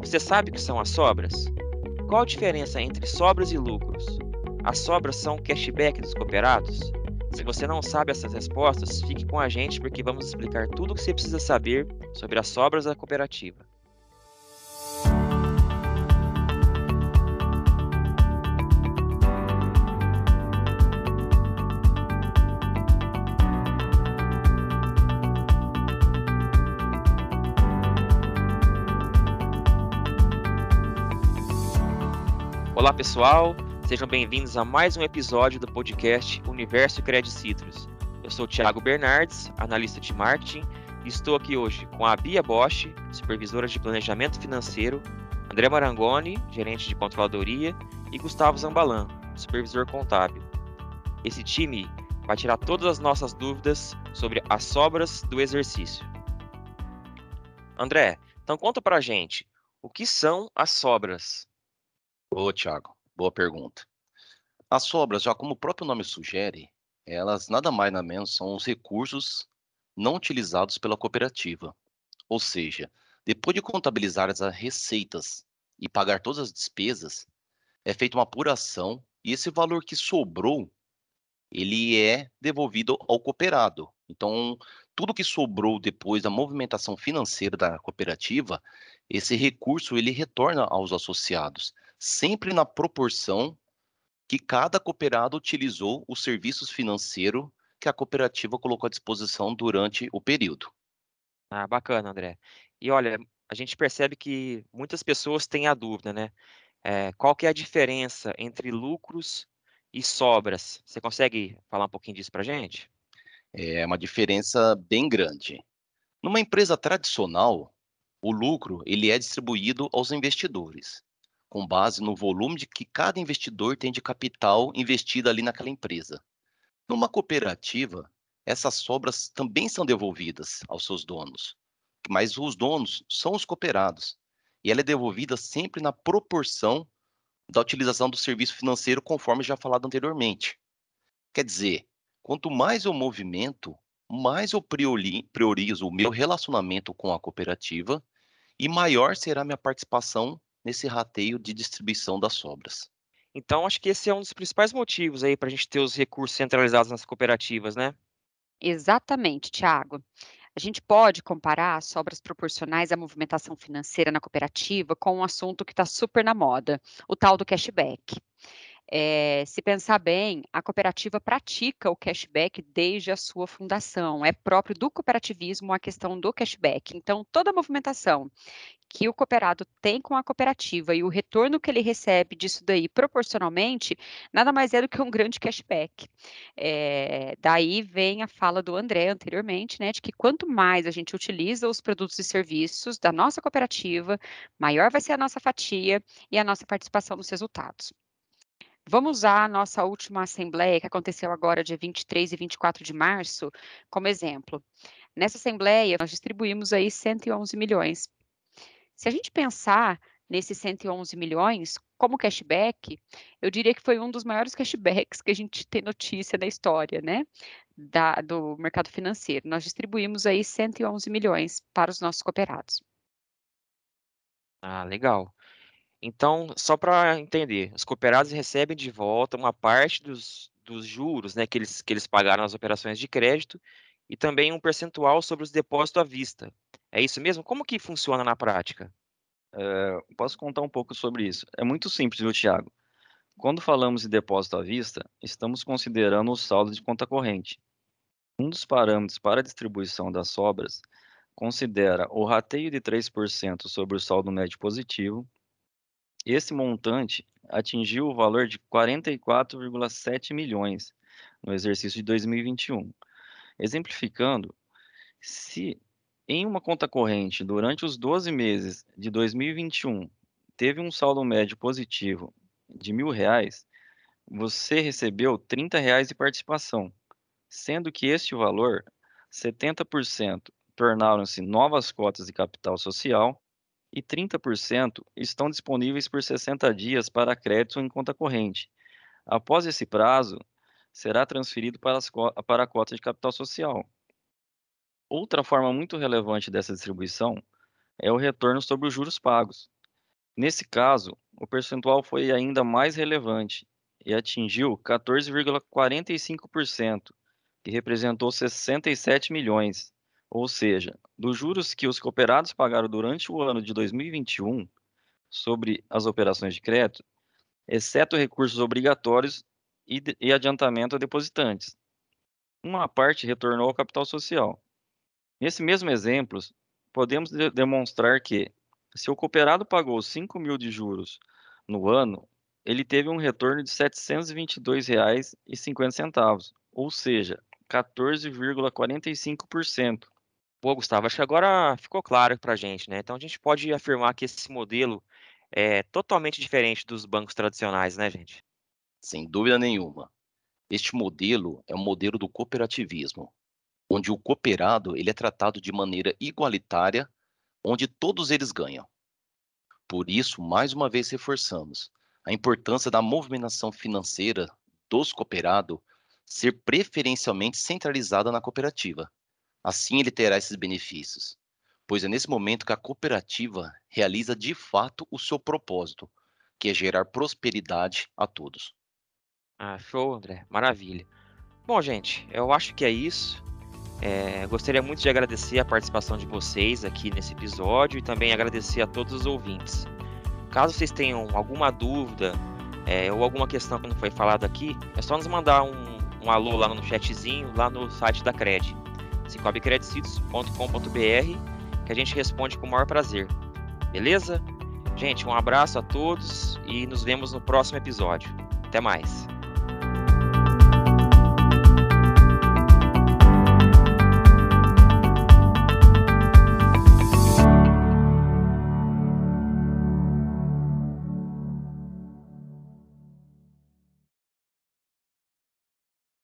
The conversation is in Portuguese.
Você sabe o que são as sobras? Qual a diferença entre sobras e lucros? As sobras são o cashback dos cooperados? Se você não sabe essas respostas, fique com a gente porque vamos explicar tudo o que você precisa saber sobre as sobras da cooperativa. Olá pessoal, sejam bem-vindos a mais um episódio do podcast Universo Credit Citrus. Eu sou Thiago Bernardes, analista de marketing, e estou aqui hoje com a Bia Bosch, supervisora de planejamento financeiro, André Marangoni, gerente de controladoria, e Gustavo Zambalan, supervisor contábil. Esse time vai tirar todas as nossas dúvidas sobre as sobras do exercício. André, então conta pra gente, o que são as sobras? Ô, Thiago, boa pergunta. As sobras, já como o próprio nome sugere, elas nada mais nada menos são os recursos não utilizados pela cooperativa. Ou seja, depois de contabilizar as receitas e pagar todas as despesas, é feita uma apuração e esse valor que sobrou, ele é devolvido ao cooperado. Então, tudo que sobrou depois da movimentação financeira da cooperativa, esse recurso ele retorna aos associados sempre na proporção que cada cooperado utilizou os serviços financeiros que a cooperativa colocou à disposição durante o período. Ah, bacana, André. E olha, a gente percebe que muitas pessoas têm a dúvida, né? É, qual que é a diferença entre lucros e sobras? Você consegue falar um pouquinho disso para a gente? É uma diferença bem grande. Numa empresa tradicional, o lucro ele é distribuído aos investidores com base no volume de que cada investidor tem de capital investido ali naquela empresa. Numa cooperativa, essas sobras também são devolvidas aos seus donos, mas os donos são os cooperados, e ela é devolvida sempre na proporção da utilização do serviço financeiro, conforme já falado anteriormente. Quer dizer, quanto mais eu movimento, mais eu priorizo o meu relacionamento com a cooperativa e maior será a minha participação nesse rateio de distribuição das sobras. Então, acho que esse é um dos principais motivos aí para a gente ter os recursos centralizados nas cooperativas, né? Exatamente, Tiago. A gente pode comparar as sobras proporcionais à movimentação financeira na cooperativa com um assunto que está super na moda, o tal do cashback. É, se pensar bem, a cooperativa pratica o cashback desde a sua fundação. É próprio do cooperativismo a questão do cashback. Então, toda a movimentação que o cooperado tem com a cooperativa e o retorno que ele recebe disso daí proporcionalmente, nada mais é do que um grande cashback. É, daí vem a fala do André anteriormente, né, de que quanto mais a gente utiliza os produtos e serviços da nossa cooperativa, maior vai ser a nossa fatia e a nossa participação nos resultados. Vamos usar a nossa última assembleia, que aconteceu agora dia 23 e 24 de março, como exemplo. Nessa assembleia, nós distribuímos aí 111 milhões. Se a gente pensar nesses 111 milhões como cashback, eu diria que foi um dos maiores cashbacks que a gente tem notícia da história, né, da, do mercado financeiro. Nós distribuímos aí 111 milhões para os nossos cooperados. Ah, legal. Então, só para entender, os cooperados recebem de volta uma parte dos, dos juros né, que, eles, que eles pagaram nas operações de crédito e também um percentual sobre os depósitos à vista. É isso mesmo? Como que funciona na prática? É, posso contar um pouco sobre isso. É muito simples, viu, Tiago? Quando falamos de depósito à vista, estamos considerando o saldo de conta corrente. Um dos parâmetros para a distribuição das sobras considera o rateio de 3% sobre o saldo médio positivo esse montante atingiu o valor de 44,7 milhões no exercício de 2021. Exemplificando, se em uma conta corrente durante os 12 meses de 2021 teve um saldo médio positivo de mil reais, você recebeu 30 reais de participação, sendo que este valor, 70% tornaram-se novas cotas de capital social e 30% estão disponíveis por 60 dias para crédito em conta corrente. Após esse prazo, será transferido para, para a cota de capital social. Outra forma muito relevante dessa distribuição é o retorno sobre os juros pagos. Nesse caso, o percentual foi ainda mais relevante e atingiu 14,45%, que representou 67 milhões. Ou seja, dos juros que os cooperados pagaram durante o ano de 2021 sobre as operações de crédito, exceto recursos obrigatórios e, e adiantamento a depositantes. Uma parte retornou ao capital social. Nesse mesmo exemplo, podemos de demonstrar que, se o cooperado pagou 5 mil de juros no ano, ele teve um retorno de R$ 722,50, ou seja, 14,45%. Pô, Gustavo, acho que agora ficou claro para a gente, né? Então a gente pode afirmar que esse modelo é totalmente diferente dos bancos tradicionais, né, gente? Sem dúvida nenhuma. Este modelo é o modelo do cooperativismo, onde o cooperado ele é tratado de maneira igualitária, onde todos eles ganham. Por isso, mais uma vez reforçamos a importância da movimentação financeira dos cooperados ser preferencialmente centralizada na cooperativa. Assim, ele terá esses benefícios, pois é nesse momento que a cooperativa realiza de fato o seu propósito, que é gerar prosperidade a todos. Ah, show, André. Maravilha. Bom, gente, eu acho que é isso. É, gostaria muito de agradecer a participação de vocês aqui nesse episódio e também agradecer a todos os ouvintes. Caso vocês tenham alguma dúvida é, ou alguma questão que não foi falado aqui, é só nos mandar um, um alô lá no chatzinho, lá no site da Cred, cicobcredicitos.com.br, que a gente responde com o maior prazer. Beleza? Gente, um abraço a todos e nos vemos no próximo episódio. Até mais.